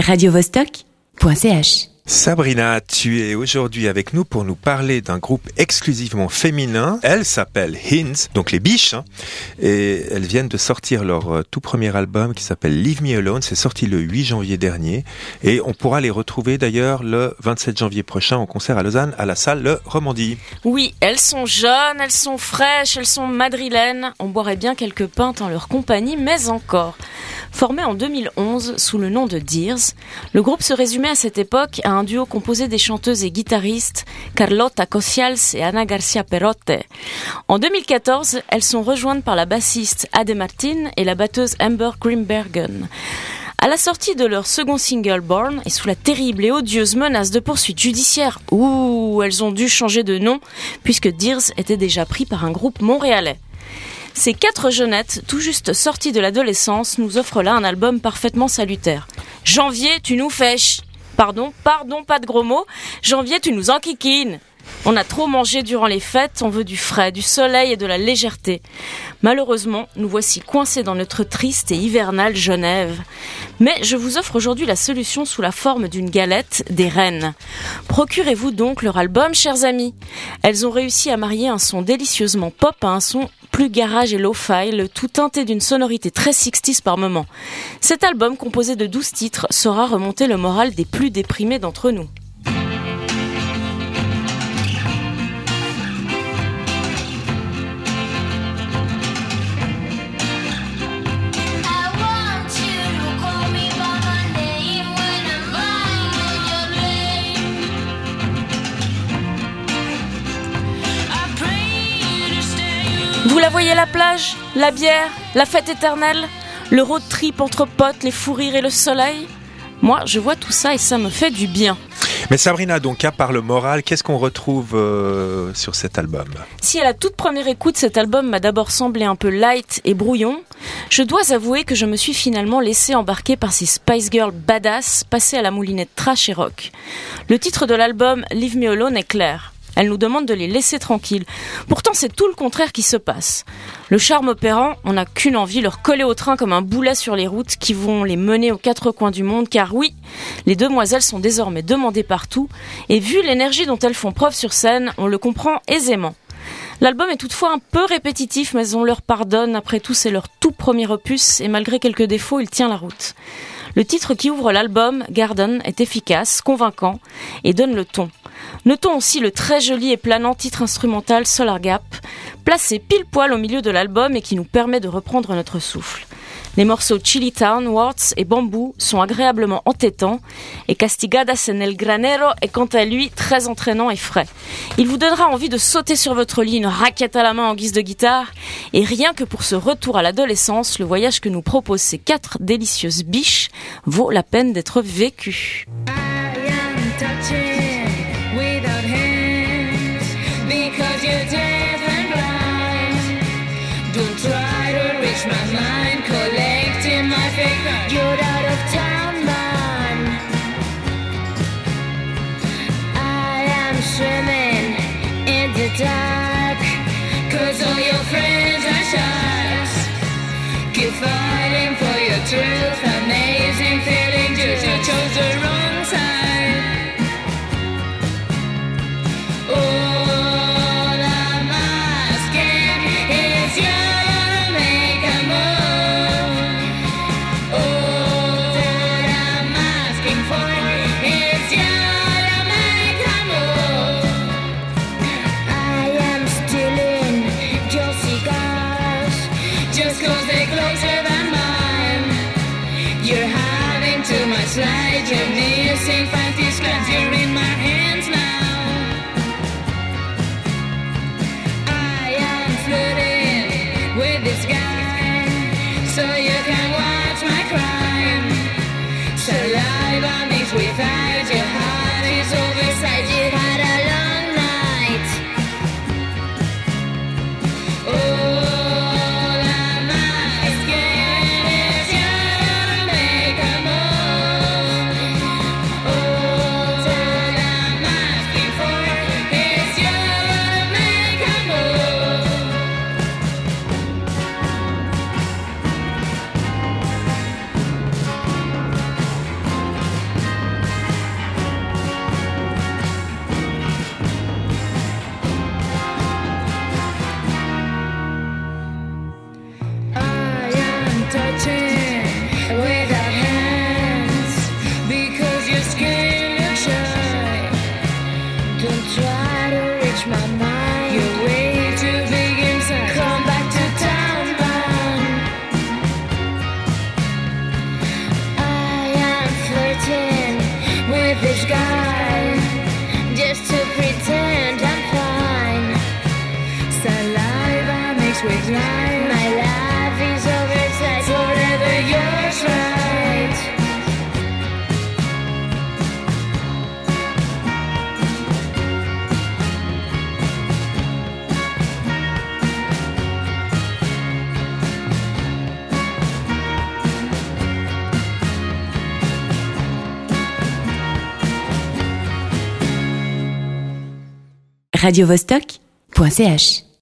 radiovostok.ch Sabrina, tu es aujourd'hui avec nous pour nous parler d'un groupe exclusivement féminin. Elles s'appellent Hints, donc les biches, hein. et elles viennent de sortir leur euh, tout premier album qui s'appelle Leave Me Alone. C'est sorti le 8 janvier dernier, et on pourra les retrouver d'ailleurs le 27 janvier prochain au concert à Lausanne à la salle Le Romandie. Oui, elles sont jeunes, elles sont fraîches, elles sont madrilènes. On boirait bien quelques pintes en leur compagnie, mais encore. Formé en 2011 sous le nom de Dears, le groupe se résumait à cette époque à un duo composé des chanteuses et guitaristes Carlota Cocials et Ana Garcia Perotte. En 2014, elles sont rejointes par la bassiste Ade Martin et la batteuse Amber Grimbergen. À la sortie de leur second single Born et sous la terrible et odieuse menace de poursuite judiciaire, ouh, elles ont dû changer de nom puisque Dears était déjà pris par un groupe montréalais. Ces quatre jeunettes, tout juste sorties de l'adolescence, nous offrent là un album parfaitement salutaire. Janvier, tu nous fèches. Pardon, pardon, pas de gros mots. Janvier, tu nous enquiquines. On a trop mangé durant les fêtes, on veut du frais, du soleil et de la légèreté. Malheureusement, nous voici coincés dans notre triste et hivernale Genève. Mais je vous offre aujourd'hui la solution sous la forme d'une galette des reines. Procurez-vous donc leur album, chers amis. Elles ont réussi à marier un son délicieusement pop à un son plus garage et lo-fi, le tout teinté d'une sonorité très 60 par moment. Cet album, composé de 12 titres, saura remonter le moral des plus déprimés d'entre nous. La plage, la bière, la fête éternelle, le road trip entre potes, les fous rires et le soleil Moi, je vois tout ça et ça me fait du bien. Mais Sabrina, donc à part le moral, qu'est-ce qu'on retrouve euh, sur cet album? Si à la toute première écoute, cet album m'a d'abord semblé un peu light et brouillon, je dois avouer que je me suis finalement laissé embarquer par ces Spice Girls badass passées à la moulinette trash et rock. Le titre de l'album Leave Me Alone est clair. Elle nous demande de les laisser tranquilles. Pourtant, c'est tout le contraire qui se passe. Le charme opérant, on n'a qu'une envie, leur coller au train comme un boulet sur les routes qui vont les mener aux quatre coins du monde, car oui, les demoiselles sont désormais demandées partout, et vu l'énergie dont elles font preuve sur scène, on le comprend aisément. L'album est toutefois un peu répétitif, mais on leur pardonne, après tout c'est leur tout premier opus, et malgré quelques défauts, il tient la route. Le titre qui ouvre l'album, Garden, est efficace, convaincant, et donne le ton. Notons aussi le très joli et planant titre instrumental Solar Gap, placé pile poil au milieu de l'album et qui nous permet de reprendre notre souffle. Les morceaux Chili Town, Warts et Bamboo sont agréablement entêtants et Castigadas en el Granero est quant à lui très entraînant et frais. Il vous donnera envie de sauter sur votre lit, une raquette à la main en guise de guitare et rien que pour ce retour à l'adolescence, le voyage que nous proposent ces quatre délicieuses biches vaut la peine d'être vécu. Keep fighting for your truth much light, you're missing panties you're in my hands now. I am flirting with this guy so you radiovostok.ch